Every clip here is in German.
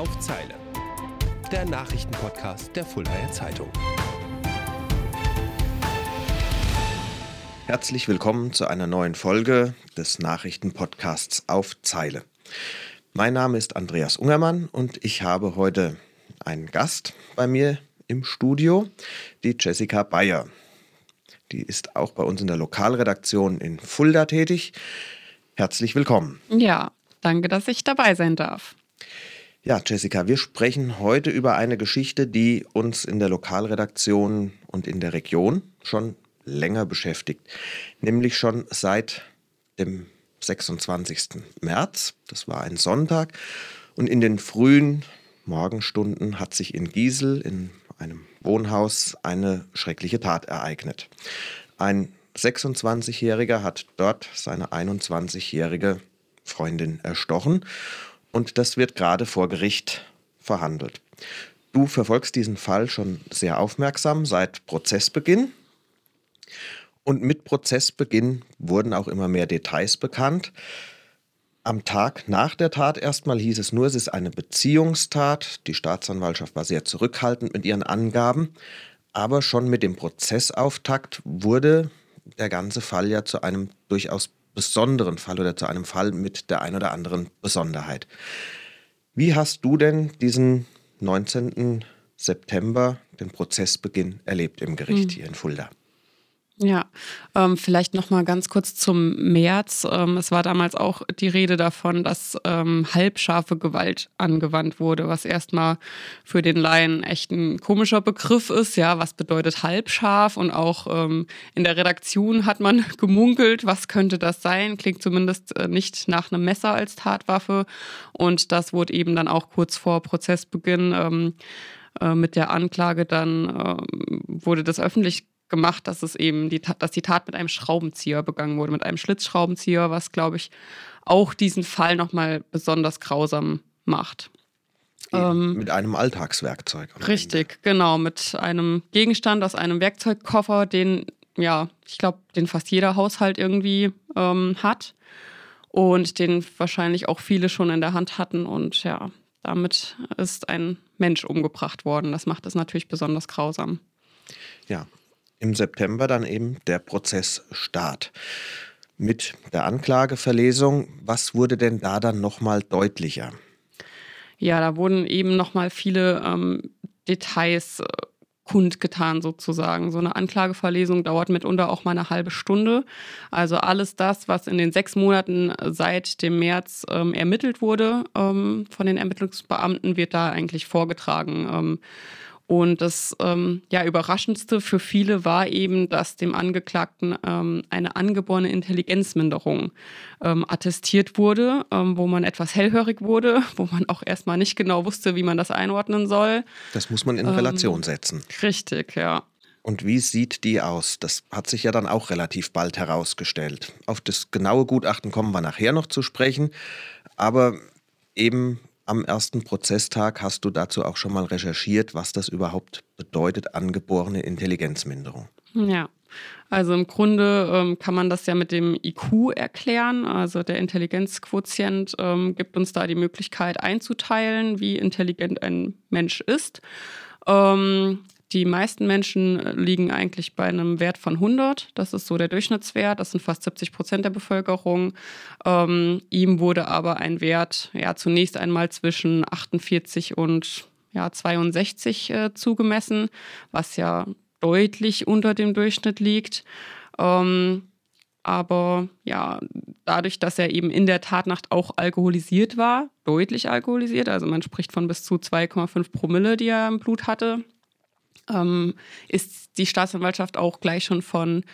auf Zeile. Der Nachrichtenpodcast der Fuldaer Zeitung. Herzlich willkommen zu einer neuen Folge des Nachrichtenpodcasts auf Zeile. Mein Name ist Andreas Ungermann und ich habe heute einen Gast bei mir im Studio, die Jessica Bayer. Die ist auch bei uns in der Lokalredaktion in Fulda tätig. Herzlich willkommen. Ja, danke, dass ich dabei sein darf. Ja, Jessica, wir sprechen heute über eine Geschichte, die uns in der Lokalredaktion und in der Region schon länger beschäftigt. Nämlich schon seit dem 26. März. Das war ein Sonntag. Und in den frühen Morgenstunden hat sich in Giesel in einem Wohnhaus eine schreckliche Tat ereignet. Ein 26-Jähriger hat dort seine 21-jährige Freundin erstochen und das wird gerade vor Gericht verhandelt. Du verfolgst diesen Fall schon sehr aufmerksam seit Prozessbeginn. Und mit Prozessbeginn wurden auch immer mehr Details bekannt. Am Tag nach der Tat erstmal hieß es nur, es ist eine Beziehungstat. Die Staatsanwaltschaft war sehr zurückhaltend mit ihren Angaben. Aber schon mit dem Prozessauftakt wurde der ganze Fall ja zu einem durchaus besonderen Fall oder zu einem Fall mit der ein oder anderen Besonderheit. Wie hast du denn diesen 19. September, den Prozessbeginn, erlebt im Gericht hm. hier in Fulda? Ja, ähm, vielleicht noch mal ganz kurz zum März. Ähm, es war damals auch die Rede davon, dass ähm, halbscharfe Gewalt angewandt wurde, was erstmal für den Laien echt ein komischer Begriff ist. Ja, was bedeutet halbscharf? Und auch ähm, in der Redaktion hat man gemunkelt, was könnte das sein? Klingt zumindest äh, nicht nach einem Messer als Tatwaffe. Und das wurde eben dann auch kurz vor Prozessbeginn ähm, äh, mit der Anklage dann äh, wurde das öffentlich gemacht, dass es eben die, dass die Tat mit einem Schraubenzieher begangen wurde, mit einem Schlitzschraubenzieher, was, glaube ich, auch diesen Fall nochmal besonders grausam macht. Ähm, mit einem Alltagswerkzeug. Richtig, Ende. genau, mit einem Gegenstand aus einem Werkzeugkoffer, den, ja, ich glaube, den fast jeder Haushalt irgendwie ähm, hat und den wahrscheinlich auch viele schon in der Hand hatten. Und ja, damit ist ein Mensch umgebracht worden. Das macht es natürlich besonders grausam. Ja, im September dann eben der Prozessstart. Mit der Anklageverlesung, was wurde denn da dann nochmal deutlicher? Ja, da wurden eben nochmal viele ähm, Details äh, kundgetan sozusagen. So eine Anklageverlesung dauert mitunter auch mal eine halbe Stunde. Also alles das, was in den sechs Monaten seit dem März ähm, ermittelt wurde ähm, von den Ermittlungsbeamten, wird da eigentlich vorgetragen. Und das ähm, ja, Überraschendste für viele war eben, dass dem Angeklagten ähm, eine angeborene Intelligenzminderung ähm, attestiert wurde, ähm, wo man etwas hellhörig wurde, wo man auch erstmal nicht genau wusste, wie man das einordnen soll. Das muss man in Relation ähm, setzen. Richtig, ja. Und wie sieht die aus? Das hat sich ja dann auch relativ bald herausgestellt. Auf das genaue Gutachten kommen wir nachher noch zu sprechen. Aber eben am ersten Prozesstag hast du dazu auch schon mal recherchiert, was das überhaupt bedeutet, angeborene Intelligenzminderung. Ja. Also im Grunde ähm, kann man das ja mit dem IQ erklären. Also der Intelligenzquotient ähm, gibt uns da die Möglichkeit einzuteilen, wie intelligent ein Mensch ist. Ähm, die meisten Menschen äh, liegen eigentlich bei einem Wert von 100. Das ist so der Durchschnittswert. Das sind fast 70 Prozent der Bevölkerung. Ähm, ihm wurde aber ein Wert ja zunächst einmal zwischen 48 und ja, 62 äh, zugemessen, was ja deutlich unter dem Durchschnitt liegt. Ähm, aber ja, dadurch, dass er eben in der Tatnacht auch alkoholisiert war, deutlich alkoholisiert, also man spricht von bis zu 2,5 Promille, die er im Blut hatte, ähm, ist die Staatsanwaltschaft auch gleich schon von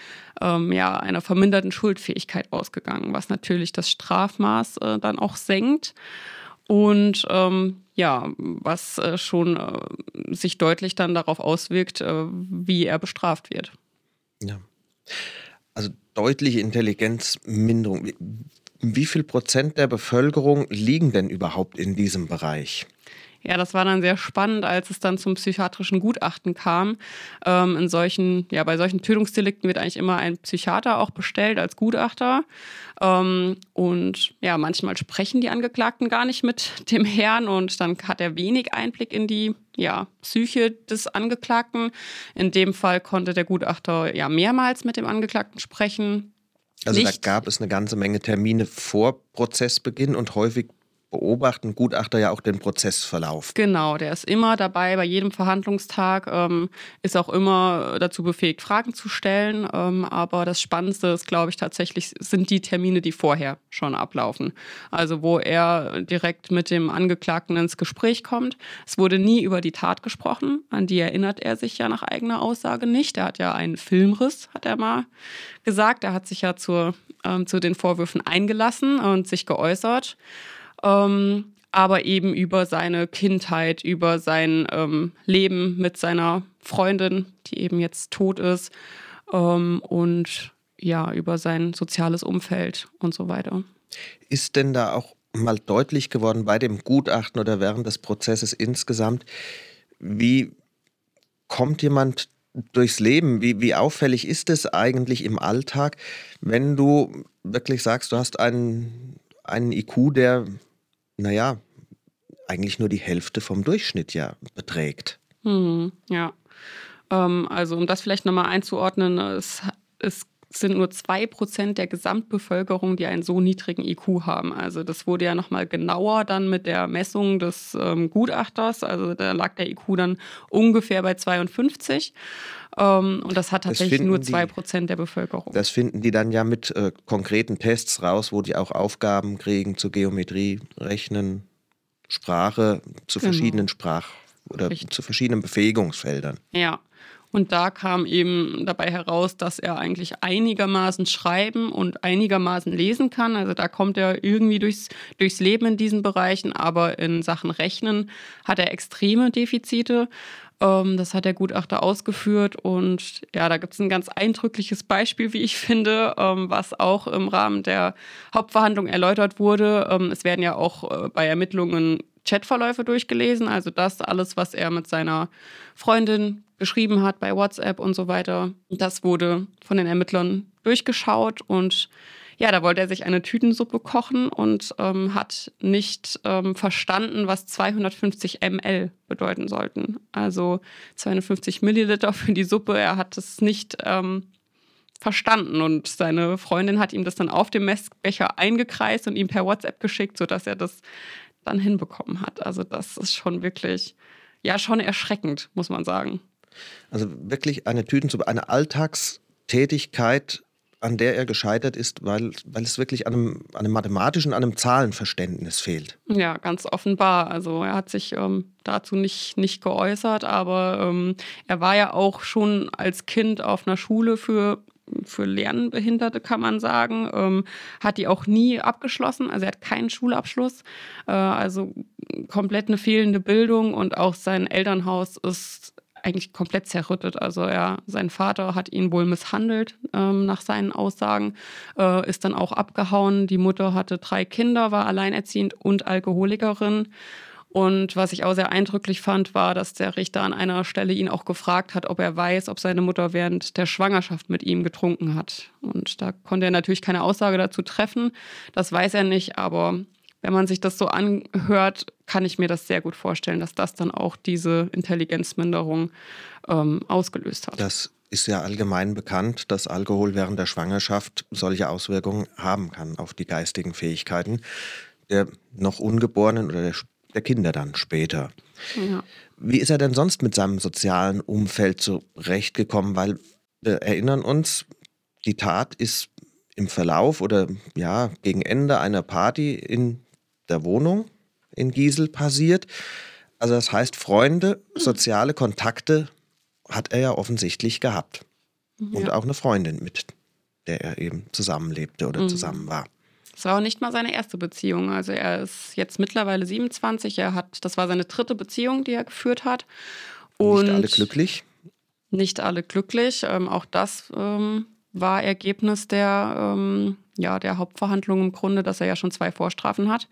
ähm, ja, einer verminderten Schuldfähigkeit ausgegangen, was natürlich das Strafmaß äh, dann auch senkt. Und ähm, ja, was äh, schon äh, sich deutlich dann darauf auswirkt, äh, wie er bestraft wird. Ja. Also deutliche Intelligenzminderung. Wie viel Prozent der Bevölkerung liegen denn überhaupt in diesem Bereich? Ja, das war dann sehr spannend, als es dann zum psychiatrischen Gutachten kam. Ähm, in solchen, ja, bei solchen Tötungsdelikten wird eigentlich immer ein Psychiater auch bestellt als Gutachter. Ähm, und ja, manchmal sprechen die Angeklagten gar nicht mit dem Herrn und dann hat er wenig Einblick in die ja, Psyche des Angeklagten. In dem Fall konnte der Gutachter ja mehrmals mit dem Angeklagten sprechen. Also nicht. da gab es eine ganze Menge Termine vor Prozessbeginn und häufig beobachten Gutachter ja auch den Prozessverlauf. Genau, der ist immer dabei bei jedem Verhandlungstag, ähm, ist auch immer dazu befähigt, Fragen zu stellen. Ähm, aber das Spannendste ist, glaube ich, tatsächlich sind die Termine, die vorher schon ablaufen. Also wo er direkt mit dem Angeklagten ins Gespräch kommt. Es wurde nie über die Tat gesprochen, an die erinnert er sich ja nach eigener Aussage nicht. Er hat ja einen Filmriss, hat er mal gesagt. Er hat sich ja zur, ähm, zu den Vorwürfen eingelassen und sich geäußert ähm, aber eben über seine Kindheit, über sein ähm, Leben mit seiner Freundin, die eben jetzt tot ist, ähm, und ja, über sein soziales Umfeld und so weiter. Ist denn da auch mal deutlich geworden bei dem Gutachten oder während des Prozesses insgesamt, wie kommt jemand durchs Leben? Wie, wie auffällig ist es eigentlich im Alltag, wenn du wirklich sagst, du hast einen, einen IQ, der naja, eigentlich nur die Hälfte vom Durchschnitt ja beträgt. Hm, ja. Ähm, also um das vielleicht nochmal einzuordnen, es, es sind nur zwei Prozent der Gesamtbevölkerung, die einen so niedrigen IQ haben. Also das wurde ja nochmal genauer dann mit der Messung des ähm, Gutachters. Also da lag der IQ dann ungefähr bei 52. Ähm, und das hat tatsächlich das nur zwei Prozent der Bevölkerung. Das finden die dann ja mit äh, konkreten Tests raus, wo die auch Aufgaben kriegen zu Geometrie, Rechnen, Sprache, zu genau. verschiedenen Sprach- oder Richtig. zu verschiedenen Befähigungsfeldern. Ja. Und da kam eben dabei heraus, dass er eigentlich einigermaßen schreiben und einigermaßen lesen kann. Also da kommt er irgendwie durchs, durchs Leben in diesen Bereichen, aber in Sachen Rechnen hat er extreme Defizite. Ähm, das hat der Gutachter ausgeführt und ja, da gibt es ein ganz eindrückliches Beispiel, wie ich finde, ähm, was auch im Rahmen der Hauptverhandlung erläutert wurde. Ähm, es werden ja auch äh, bei Ermittlungen Chatverläufe durchgelesen, also das alles, was er mit seiner Freundin geschrieben hat bei WhatsApp und so weiter. Das wurde von den Ermittlern durchgeschaut und ja, da wollte er sich eine Tütensuppe kochen und ähm, hat nicht ähm, verstanden, was 250 ml bedeuten sollten. Also 250 Milliliter für die Suppe. Er hat es nicht ähm, verstanden und seine Freundin hat ihm das dann auf dem Messbecher eingekreist und ihm per WhatsApp geschickt, sodass er das dann hinbekommen hat. Also das ist schon wirklich, ja, schon erschreckend, muss man sagen. Also wirklich eine Tütensuppe, eine Alltagstätigkeit, an der er gescheitert ist, weil, weil es wirklich an einem, an einem mathematischen, an einem Zahlenverständnis fehlt. Ja, ganz offenbar. Also er hat sich ähm, dazu nicht, nicht geäußert, aber ähm, er war ja auch schon als Kind auf einer Schule für für Lernbehinderte, kann man sagen. Ähm, hat die auch nie abgeschlossen. Also er hat keinen Schulabschluss. Äh, also komplett eine fehlende Bildung und auch sein Elternhaus ist eigentlich komplett zerrüttet. Also er, sein Vater hat ihn wohl misshandelt ähm, nach seinen Aussagen, äh, ist dann auch abgehauen. Die Mutter hatte drei Kinder, war alleinerziehend und Alkoholikerin. Und was ich auch sehr eindrücklich fand, war, dass der Richter an einer Stelle ihn auch gefragt hat, ob er weiß, ob seine Mutter während der Schwangerschaft mit ihm getrunken hat. Und da konnte er natürlich keine Aussage dazu treffen. Das weiß er nicht, aber wenn man sich das so anhört, kann ich mir das sehr gut vorstellen, dass das dann auch diese Intelligenzminderung ähm, ausgelöst hat. Das ist ja allgemein bekannt, dass Alkohol während der Schwangerschaft solche Auswirkungen haben kann auf die geistigen Fähigkeiten der noch Ungeborenen oder der, der Kinder dann später. Ja. Wie ist er denn sonst mit seinem sozialen Umfeld zurechtgekommen? Weil wir erinnern uns, die Tat ist im Verlauf oder ja gegen Ende einer Party in der Wohnung in Giesel passiert. Also das heißt, Freunde, soziale Kontakte hat er ja offensichtlich gehabt. Ja. Und auch eine Freundin, mit der er eben zusammenlebte oder mhm. zusammen war. Das war auch nicht mal seine erste Beziehung. Also er ist jetzt mittlerweile 27. Er hat, das war seine dritte Beziehung, die er geführt hat. Und nicht alle glücklich? Nicht alle glücklich. Ähm, auch das ähm, war Ergebnis der, ähm, ja, der Hauptverhandlung im Grunde, dass er ja schon zwei Vorstrafen hat.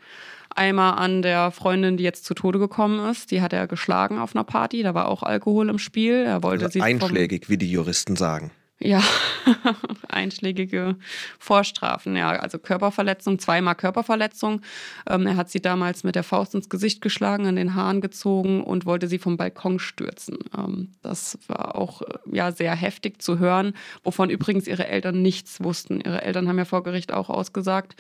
Einmal an der Freundin, die jetzt zu Tode gekommen ist. Die hat er geschlagen auf einer Party. Da war auch Alkohol im Spiel. Er wollte also sie einschlägig, wie die Juristen sagen. Ja, einschlägige Vorstrafen, ja, also Körperverletzung, zweimal Körperverletzung. Ähm, er hat sie damals mit der Faust ins Gesicht geschlagen, an den Haaren gezogen und wollte sie vom Balkon stürzen. Ähm, das war auch äh, ja sehr heftig zu hören, wovon übrigens ihre Eltern nichts wussten. Ihre Eltern haben ja vor Gericht auch ausgesagt,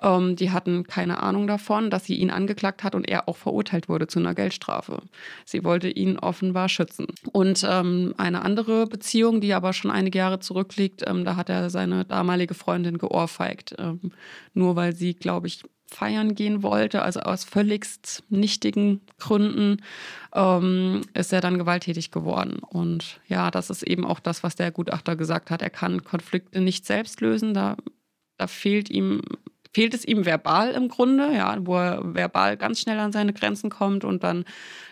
ähm, die hatten keine Ahnung davon, dass sie ihn angeklagt hat und er auch verurteilt wurde zu einer Geldstrafe. Sie wollte ihn offenbar schützen. Und ähm, eine andere Beziehung, die aber schon einige Jahre zurückliegt, ähm, da hat er seine damalige Freundin geohrfeigt. Ähm, nur weil sie, glaube ich, feiern gehen wollte, also aus völligst nichtigen Gründen, ähm, ist er dann gewalttätig geworden. Und ja, das ist eben auch das, was der Gutachter gesagt hat. Er kann Konflikte nicht selbst lösen. Da, da fehlt ihm fehlt es ihm verbal im Grunde, ja, wo er verbal ganz schnell an seine Grenzen kommt und dann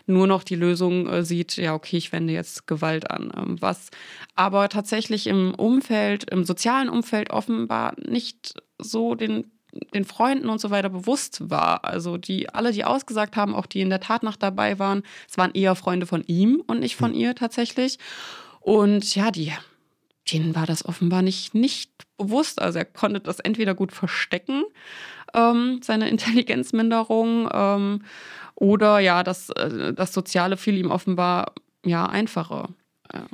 nur noch die Lösung äh, sieht, ja, okay, ich wende jetzt Gewalt an. Ähm, was aber tatsächlich im Umfeld, im sozialen Umfeld offenbar nicht so den den Freunden und so weiter bewusst war. Also die alle, die ausgesagt haben, auch die in der Tatnacht dabei waren, es waren eher Freunde von ihm und nicht von hm. ihr tatsächlich. Und ja, die denen war das offenbar nicht, nicht bewusst. Also er konnte das entweder gut verstecken, ähm, seine Intelligenzminderung, ähm, oder ja, das, äh, das Soziale fiel ihm offenbar ja einfacher. Ja.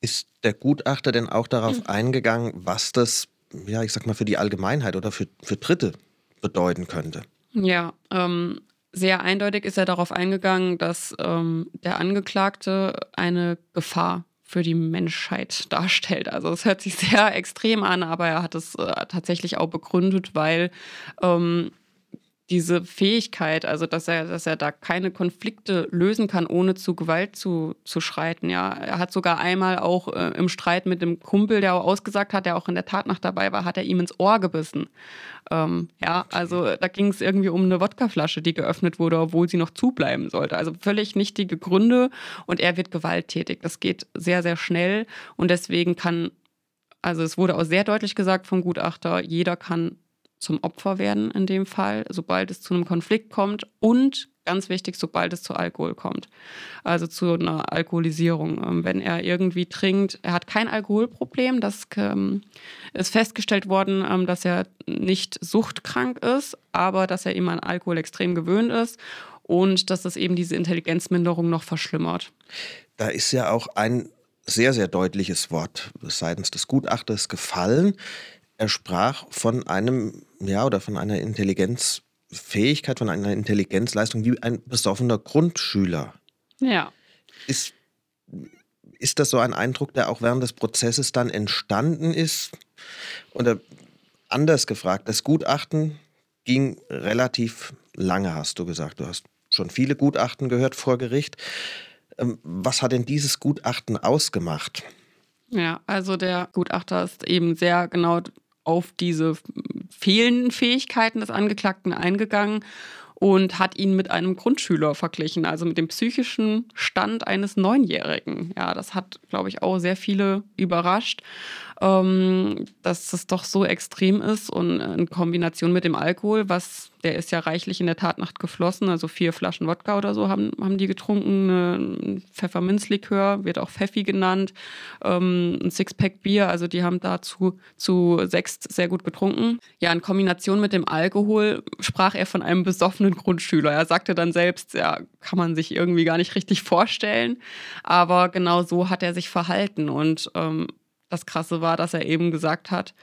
Ist der Gutachter denn auch darauf mhm. eingegangen, was das, ja, ich sag mal, für die Allgemeinheit oder für, für Dritte bedeuten könnte? Ja, ähm, sehr eindeutig ist er darauf eingegangen, dass ähm, der Angeklagte eine Gefahr für die Menschheit darstellt. Also es hört sich sehr extrem an, aber er hat es äh, tatsächlich auch begründet, weil ähm, diese Fähigkeit, also dass er, dass er da keine Konflikte lösen kann, ohne zu Gewalt zu, zu schreiten. Ja, er hat sogar einmal auch äh, im Streit mit dem Kumpel, der auch ausgesagt hat, der auch in der Tatnacht dabei war, hat er ihm ins Ohr gebissen. Ähm, ja, also da ging es irgendwie um eine Wodkaflasche, die geöffnet wurde, obwohl sie noch zubleiben sollte. Also völlig nichtige Gründe und er wird gewalttätig. Das geht sehr, sehr schnell und deswegen kann, also es wurde auch sehr deutlich gesagt vom Gutachter, jeder kann zum Opfer werden in dem Fall, sobald es zu einem Konflikt kommt und ganz wichtig, sobald es zu Alkohol kommt. Also zu einer Alkoholisierung. Ähm, wenn er irgendwie trinkt, er hat kein Alkoholproblem, das ähm, ist festgestellt worden, ähm, dass er nicht suchtkrank ist, aber dass er eben an Alkohol extrem gewöhnt ist und dass das eben diese Intelligenzminderung noch verschlimmert. Da ist ja auch ein sehr, sehr deutliches Wort seitens des Gutachters gefallen. Er sprach von einem, ja, oder von einer Intelligenzfähigkeit, von einer Intelligenzleistung wie ein besoffener Grundschüler. Ja. Ist, ist das so ein Eindruck, der auch während des Prozesses dann entstanden ist? Oder anders gefragt, das Gutachten ging relativ lange, hast du gesagt. Du hast schon viele Gutachten gehört vor Gericht. Ähm, was hat denn dieses Gutachten ausgemacht? Ja, also der Gutachter ist eben sehr genau auf diese fehlenden Fähigkeiten des Angeklagten eingegangen und hat ihn mit einem Grundschüler verglichen, also mit dem psychischen Stand eines Neunjährigen. Ja, das hat, glaube ich, auch sehr viele überrascht ähm, dass das doch so extrem ist und in Kombination mit dem Alkohol, was der ist ja reichlich in der Tatnacht geflossen, also vier Flaschen Wodka oder so haben, haben die getrunken, Pfefferminzlikör, wird auch Pfeffi genannt, ähm, ein Sixpack Bier, also die haben dazu zu sechs sehr gut getrunken. Ja, in Kombination mit dem Alkohol sprach er von einem besoffenen Grundschüler. Er sagte dann selbst, ja, kann man sich irgendwie gar nicht richtig vorstellen, aber genau so hat er sich verhalten und ähm, das Krasse war, dass er eben gesagt hat,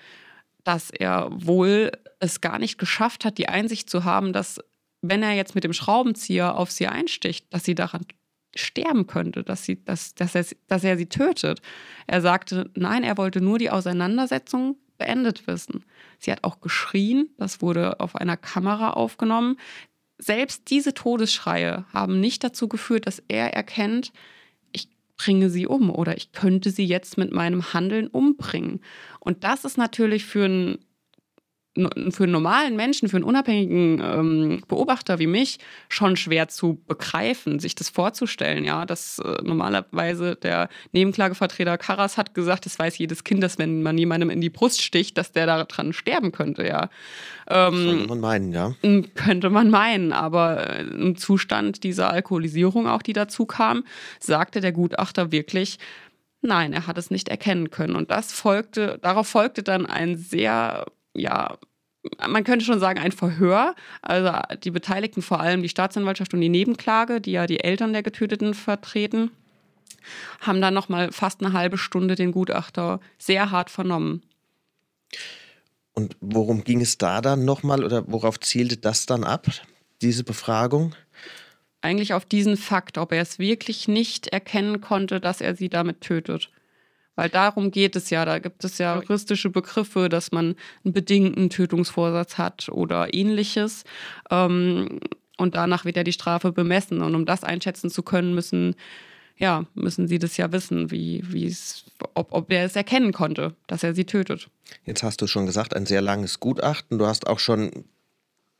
dass er wohl es gar nicht geschafft hat, die Einsicht zu haben, dass wenn er jetzt mit dem Schraubenzieher auf sie einsticht, dass sie daran sterben könnte, dass, sie, dass, dass, er, dass er sie tötet. Er sagte, nein, er wollte nur die Auseinandersetzung beendet wissen. Sie hat auch geschrien, das wurde auf einer Kamera aufgenommen. Selbst diese Todesschreie haben nicht dazu geführt, dass er erkennt, bringe sie um oder ich könnte sie jetzt mit meinem Handeln umbringen. Und das ist natürlich für einen für einen normalen Menschen, für einen unabhängigen ähm, Beobachter wie mich schon schwer zu begreifen, sich das vorzustellen. Ja, dass äh, normalerweise der Nebenklagevertreter Karas hat gesagt, das weiß jedes Kind, dass wenn man jemandem in die Brust sticht, dass der daran sterben könnte. Ja, ähm, könnte man meinen, ja. Könnte man meinen, aber äh, im Zustand dieser Alkoholisierung auch, die dazu kam, sagte der Gutachter wirklich, Nein, er hat es nicht erkennen können. Und das folgte, darauf folgte dann ein sehr, ja, man könnte schon sagen, ein Verhör. Also die Beteiligten, vor allem die Staatsanwaltschaft und die Nebenklage, die ja die Eltern der Getöteten vertreten, haben dann nochmal fast eine halbe Stunde den Gutachter sehr hart vernommen. Und worum ging es da dann nochmal oder worauf zielte das dann ab, diese Befragung? eigentlich auf diesen Fakt, ob er es wirklich nicht erkennen konnte, dass er sie damit tötet. Weil darum geht es ja. Da gibt es ja juristische Begriffe, dass man einen bedingten Tötungsvorsatz hat oder ähnliches. Ähm, und danach wird ja die Strafe bemessen. Und um das einschätzen zu können, müssen, ja, müssen sie das ja wissen, wie, ob, ob er es erkennen konnte, dass er sie tötet. Jetzt hast du schon gesagt, ein sehr langes Gutachten. Du hast auch schon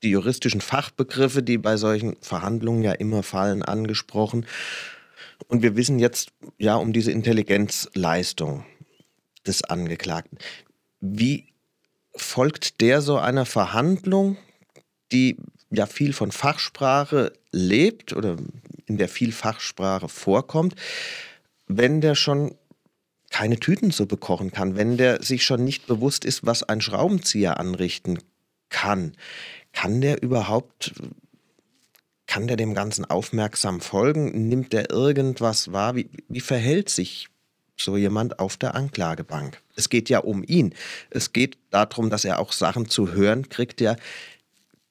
die juristischen Fachbegriffe, die bei solchen Verhandlungen ja immer fallen, angesprochen. Und wir wissen jetzt ja um diese Intelligenzleistung des Angeklagten. Wie folgt der so einer Verhandlung, die ja viel von Fachsprache lebt oder in der viel Fachsprache vorkommt, wenn der schon keine Tüten so bekochen kann, wenn der sich schon nicht bewusst ist, was ein Schraubenzieher anrichten kann kann der überhaupt, kann der dem Ganzen aufmerksam folgen? Nimmt der irgendwas wahr? Wie, wie verhält sich so jemand auf der Anklagebank? Es geht ja um ihn. Es geht darum, dass er auch Sachen zu hören kriegt, ja,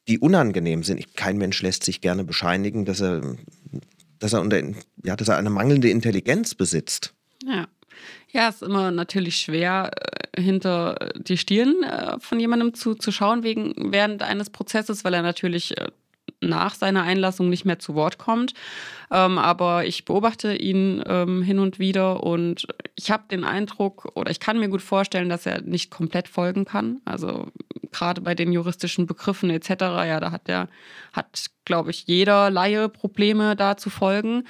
die unangenehm sind. Kein Mensch lässt sich gerne bescheinigen, dass er, dass er, unter, ja, dass er eine mangelnde Intelligenz besitzt. Ja. Ja, ist immer natürlich schwer, äh, hinter die Stirn äh, von jemandem zu, zu schauen wegen, während eines Prozesses, weil er natürlich äh, nach seiner Einlassung nicht mehr zu Wort kommt. Ähm, aber ich beobachte ihn ähm, hin und wieder und ich habe den Eindruck oder ich kann mir gut vorstellen, dass er nicht komplett folgen kann. Also gerade bei den juristischen Begriffen etc. Ja, da hat der hat glaube ich jeder Laie Probleme da zu folgen.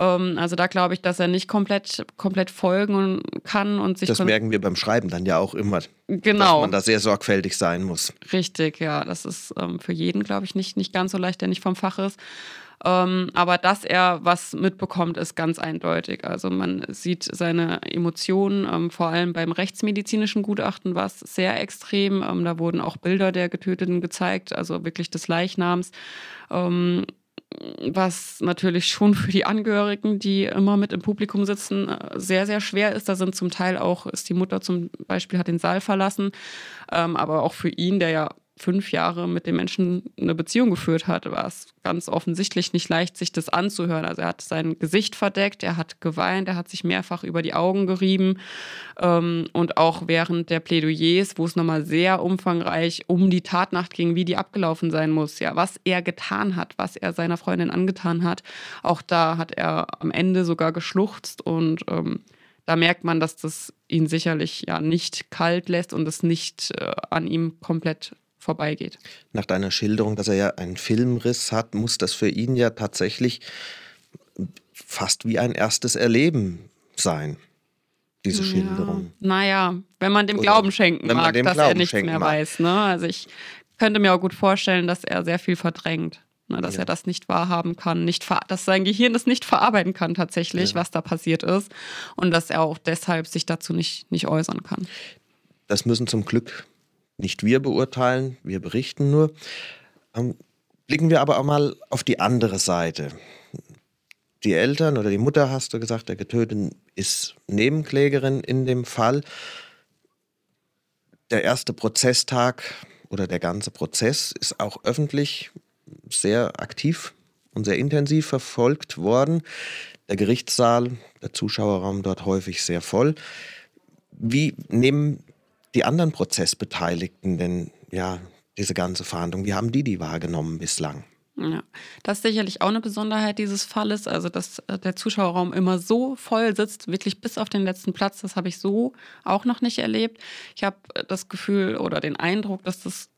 Ähm, also da glaube ich, dass er nicht komplett komplett folgen kann und sich das merken wir beim Schreiben dann ja auch immer, genau. dass man da sehr sorgfältig sein muss. Richtig, ja, das ist ähm, für jeden glaube ich nicht nicht ganz so leicht, der nicht vom Fach ist. Ähm, aber dass er was mitbekommt, ist ganz eindeutig. Also man sieht seine Emotionen, ähm, vor allem beim rechtsmedizinischen Gutachten war es sehr extrem. Ähm, da wurden auch Bilder der Getöteten gezeigt, also wirklich des Leichnams. Was natürlich schon für die Angehörigen, die immer mit im Publikum sitzen, äh, sehr, sehr schwer ist. Da sind zum Teil auch, ist die Mutter zum Beispiel, hat den Saal verlassen, ähm, aber auch für ihn, der ja fünf Jahre mit dem Menschen eine Beziehung geführt hat, war es ganz offensichtlich nicht leicht, sich das anzuhören. Also er hat sein Gesicht verdeckt, er hat geweint, er hat sich mehrfach über die Augen gerieben. Ähm, und auch während der Plädoyers, wo es nochmal sehr umfangreich um die Tatnacht ging, wie die abgelaufen sein muss, ja, was er getan hat, was er seiner Freundin angetan hat, auch da hat er am Ende sogar geschluchzt und ähm, da merkt man, dass das ihn sicherlich ja nicht kalt lässt und es nicht äh, an ihm komplett vorbeigeht. Nach deiner Schilderung, dass er ja einen Filmriss hat, muss das für ihn ja tatsächlich fast wie ein erstes Erleben sein, diese ja, Schilderung. Naja, wenn man dem Oder Glauben schenken mag, dass Glauben er nichts mehr mag. weiß. Ne? Also ich könnte mir auch gut vorstellen, dass er sehr viel verdrängt. Ne, dass ja. er das nicht wahrhaben kann, nicht dass sein Gehirn das nicht verarbeiten kann tatsächlich, ja. was da passiert ist und dass er auch deshalb sich dazu nicht, nicht äußern kann. Das müssen zum Glück nicht wir beurteilen, wir berichten nur. Ähm, blicken wir aber auch mal auf die andere Seite. Die Eltern oder die Mutter, hast du gesagt, der Getöteten ist Nebenklägerin in dem Fall. Der erste Prozesstag oder der ganze Prozess ist auch öffentlich sehr aktiv und sehr intensiv verfolgt worden. Der Gerichtssaal, der Zuschauerraum dort häufig sehr voll. Wie nehmen die anderen Prozessbeteiligten denn ja diese ganze Verhandlung? Wie haben die die wahrgenommen bislang? Ja, das ist sicherlich auch eine Besonderheit dieses Falles. Also, dass äh, der Zuschauerraum immer so voll sitzt, wirklich bis auf den letzten Platz, das habe ich so auch noch nicht erlebt. Ich habe äh, das Gefühl oder den Eindruck, dass das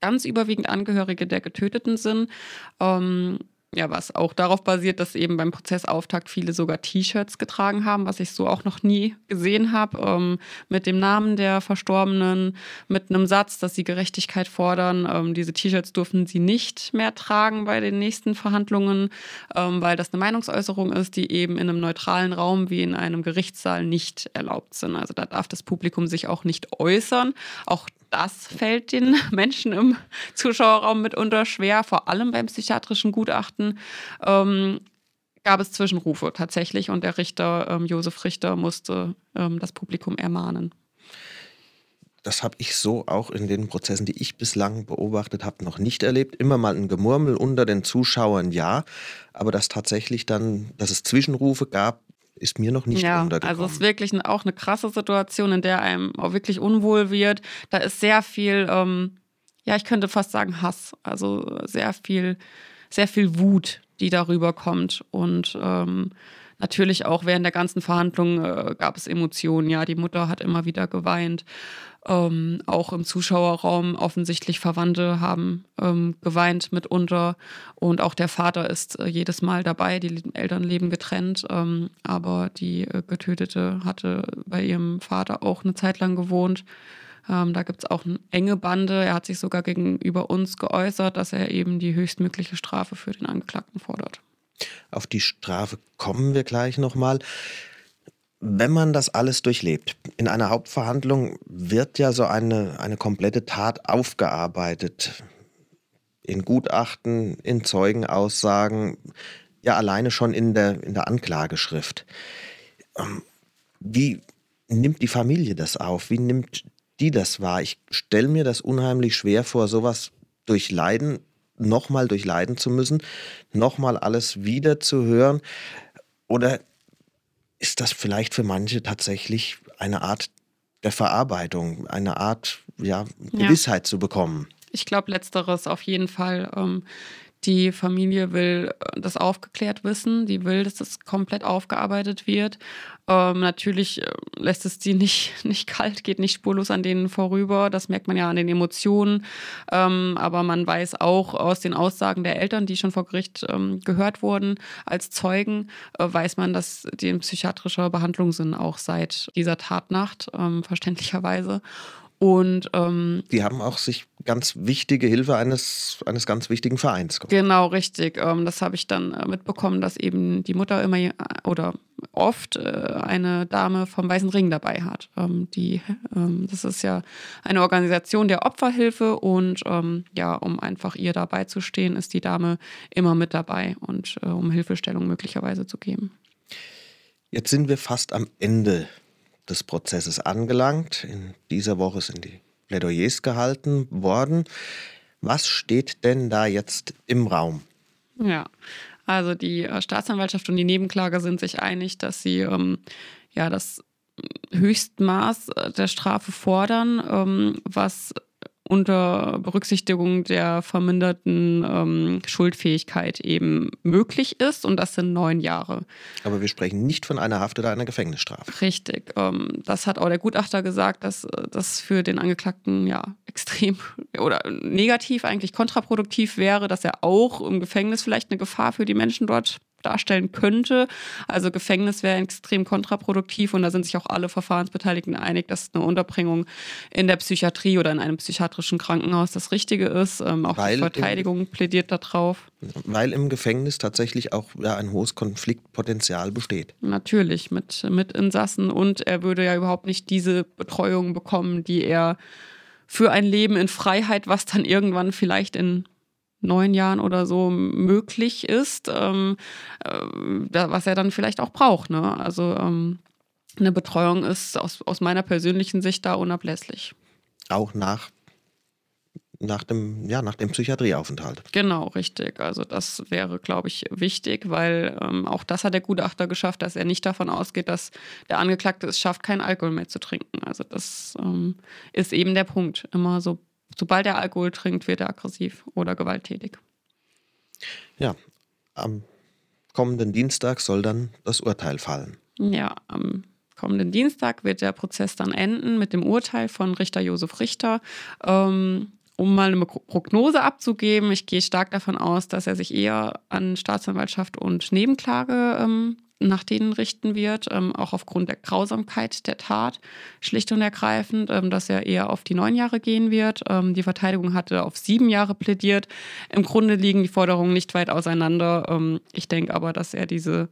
ganz überwiegend Angehörige der Getöteten sind. Ähm, ja, was auch darauf basiert, dass eben beim Prozessauftakt viele sogar T-Shirts getragen haben, was ich so auch noch nie gesehen habe, ähm, mit dem Namen der Verstorbenen, mit einem Satz, dass sie Gerechtigkeit fordern. Ähm, diese T-Shirts durften sie nicht mehr tragen bei den nächsten Verhandlungen, ähm, weil das eine Meinungsäußerung ist, die eben in einem neutralen Raum wie in einem Gerichtssaal nicht erlaubt sind. Also da darf das Publikum sich auch nicht äußern. Auch das fällt den Menschen im Zuschauerraum mitunter schwer, vor allem beim psychiatrischen Gutachten. Ähm, gab es Zwischenrufe tatsächlich und der Richter, ähm, Josef Richter, musste ähm, das Publikum ermahnen. Das habe ich so auch in den Prozessen, die ich bislang beobachtet habe, noch nicht erlebt. Immer mal ein Gemurmel unter den Zuschauern, ja. Aber dass tatsächlich dann, dass es Zwischenrufe gab, ist mir noch nicht ja, untergekommen. Also es ist wirklich auch eine krasse Situation, in der einem auch wirklich unwohl wird. Da ist sehr viel, ähm, ja, ich könnte fast sagen Hass, also sehr viel, sehr viel Wut, die darüber kommt und ähm, natürlich auch während der ganzen Verhandlungen äh, gab es Emotionen. Ja, die Mutter hat immer wieder geweint ähm, auch im Zuschauerraum offensichtlich Verwandte haben ähm, geweint mitunter und auch der Vater ist äh, jedes Mal dabei. Die Eltern leben getrennt, ähm, aber die äh, Getötete hatte bei ihrem Vater auch eine Zeit lang gewohnt. Ähm, da gibt es auch eine enge Bande. Er hat sich sogar gegenüber uns geäußert, dass er eben die höchstmögliche Strafe für den Angeklagten fordert. Auf die Strafe kommen wir gleich nochmal. Wenn man das alles durchlebt, in einer Hauptverhandlung wird ja so eine, eine komplette Tat aufgearbeitet. In Gutachten, in Zeugenaussagen, ja alleine schon in der, in der Anklageschrift. Ähm, wie nimmt die Familie das auf? Wie nimmt die das wahr? Ich stelle mir das unheimlich schwer vor, sowas durch Leiden, nochmal durchleiden zu müssen, nochmal alles wieder zu hören. Oder ist das vielleicht für manche tatsächlich eine Art der Verarbeitung, eine Art ja, Gewissheit ja. zu bekommen. Ich glaube, letzteres auf jeden Fall. Ähm, die Familie will äh, das aufgeklärt wissen, die will, dass das komplett aufgearbeitet wird. Ähm, natürlich äh, lässt es sie nicht, nicht kalt, geht nicht spurlos an denen vorüber. Das merkt man ja an den Emotionen. Ähm, aber man weiß auch aus den Aussagen der Eltern, die schon vor Gericht ähm, gehört wurden, als Zeugen, äh, weiß man, dass die in psychiatrischer Behandlung sind, auch seit dieser Tatnacht, ähm, verständlicherweise. Und ähm, die haben auch sich ganz wichtige Hilfe eines, eines ganz wichtigen Vereins. Gehabt. Genau, richtig. Ähm, das habe ich dann äh, mitbekommen, dass eben die Mutter immer äh, oder oft äh, eine Dame vom Weißen Ring dabei hat. Ähm, die, ähm, das ist ja eine Organisation der Opferhilfe und ähm, ja, um einfach ihr dabei zu stehen, ist die Dame immer mit dabei und äh, um Hilfestellung möglicherweise zu geben. Jetzt sind wir fast am Ende des Prozesses angelangt. In dieser Woche sind die Plädoyers gehalten worden. Was steht denn da jetzt im Raum? Ja, also die äh, Staatsanwaltschaft und die Nebenklage sind sich einig, dass sie ähm, ja das Höchstmaß äh, der Strafe fordern, ähm, was unter Berücksichtigung der verminderten ähm, Schuldfähigkeit eben möglich ist. Und das sind neun Jahre. Aber wir sprechen nicht von einer Haft oder einer Gefängnisstrafe. Richtig. Ähm, das hat auch der Gutachter gesagt, dass das für den Angeklagten ja extrem oder negativ eigentlich kontraproduktiv wäre, dass er auch im Gefängnis vielleicht eine Gefahr für die Menschen dort darstellen könnte. Also Gefängnis wäre extrem kontraproduktiv und da sind sich auch alle Verfahrensbeteiligten einig, dass eine Unterbringung in der Psychiatrie oder in einem psychiatrischen Krankenhaus das Richtige ist. Ähm, auch weil die Verteidigung im, plädiert darauf. Weil im Gefängnis tatsächlich auch ja, ein hohes Konfliktpotenzial besteht. Natürlich mit, mit Insassen und er würde ja überhaupt nicht diese Betreuung bekommen, die er für ein Leben in Freiheit, was dann irgendwann vielleicht in neun Jahren oder so möglich ist, ähm, äh, was er dann vielleicht auch braucht. Ne? Also ähm, eine Betreuung ist aus, aus meiner persönlichen Sicht da unablässlich. Auch nach nach dem, ja, nach dem Psychiatrieaufenthalt. Genau, richtig. Also das wäre, glaube ich, wichtig, weil ähm, auch das hat der Gutachter geschafft, dass er nicht davon ausgeht, dass der Angeklagte es schafft, keinen Alkohol mehr zu trinken. Also das ähm, ist eben der Punkt. Immer so sobald er Alkohol trinkt, wird er aggressiv oder gewalttätig. Ja, am kommenden Dienstag soll dann das Urteil fallen. Ja, am kommenden Dienstag wird der Prozess dann enden mit dem Urteil von Richter Josef Richter. Ähm, um mal eine Prognose abzugeben, ich gehe stark davon aus, dass er sich eher an Staatsanwaltschaft und Nebenklage ähm, nach denen richten wird, ähm, auch aufgrund der Grausamkeit der Tat, schlicht und ergreifend, ähm, dass er eher auf die neun Jahre gehen wird. Ähm, die Verteidigung hatte auf sieben Jahre plädiert. Im Grunde liegen die Forderungen nicht weit auseinander. Ähm, ich denke aber, dass er diese,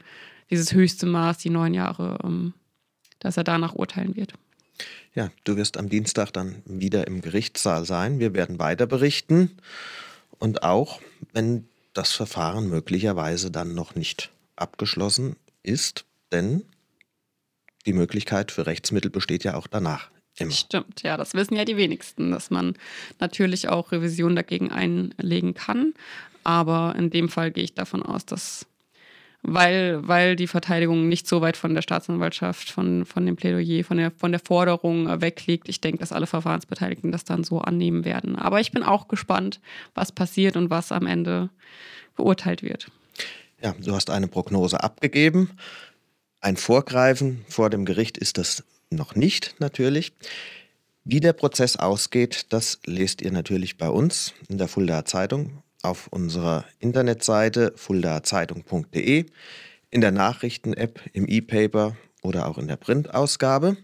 dieses höchste Maß, die neun Jahre, ähm, dass er danach urteilen wird. Ja, du wirst am Dienstag dann wieder im Gerichtssaal sein. Wir werden weiter berichten. Und auch, wenn das Verfahren möglicherweise dann noch nicht abgeschlossen ist, denn die Möglichkeit für Rechtsmittel besteht ja auch danach. Immer. Stimmt, ja, das wissen ja die wenigsten, dass man natürlich auch Revision dagegen einlegen kann. Aber in dem Fall gehe ich davon aus, dass weil, weil die Verteidigung nicht so weit von der Staatsanwaltschaft, von, von dem Plädoyer, von der, von der Forderung wegliegt. Ich denke, dass alle Verfahrensbeteiligten das dann so annehmen werden. Aber ich bin auch gespannt, was passiert und was am Ende beurteilt wird. Ja, du hast eine Prognose abgegeben. Ein Vorgreifen vor dem Gericht ist das noch nicht natürlich. Wie der Prozess ausgeht, das lest ihr natürlich bei uns in der Fuldaer Zeitung auf unserer Internetseite fuldaerzeitung.de, in der Nachrichten-App, im E-Paper oder auch in der Printausgabe.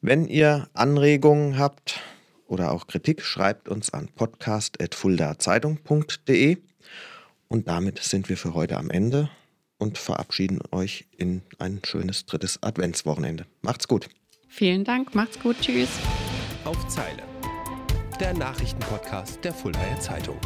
Wenn ihr Anregungen habt oder auch Kritik, schreibt uns an podcast.fuldaerzeitung.de. Und damit sind wir für heute am Ende und verabschieden euch in ein schönes drittes Adventswochenende. Macht's gut. Vielen Dank, macht's gut, tschüss. Auf Zeile. Der Nachrichtenpodcast der Fuldaer Zeitung.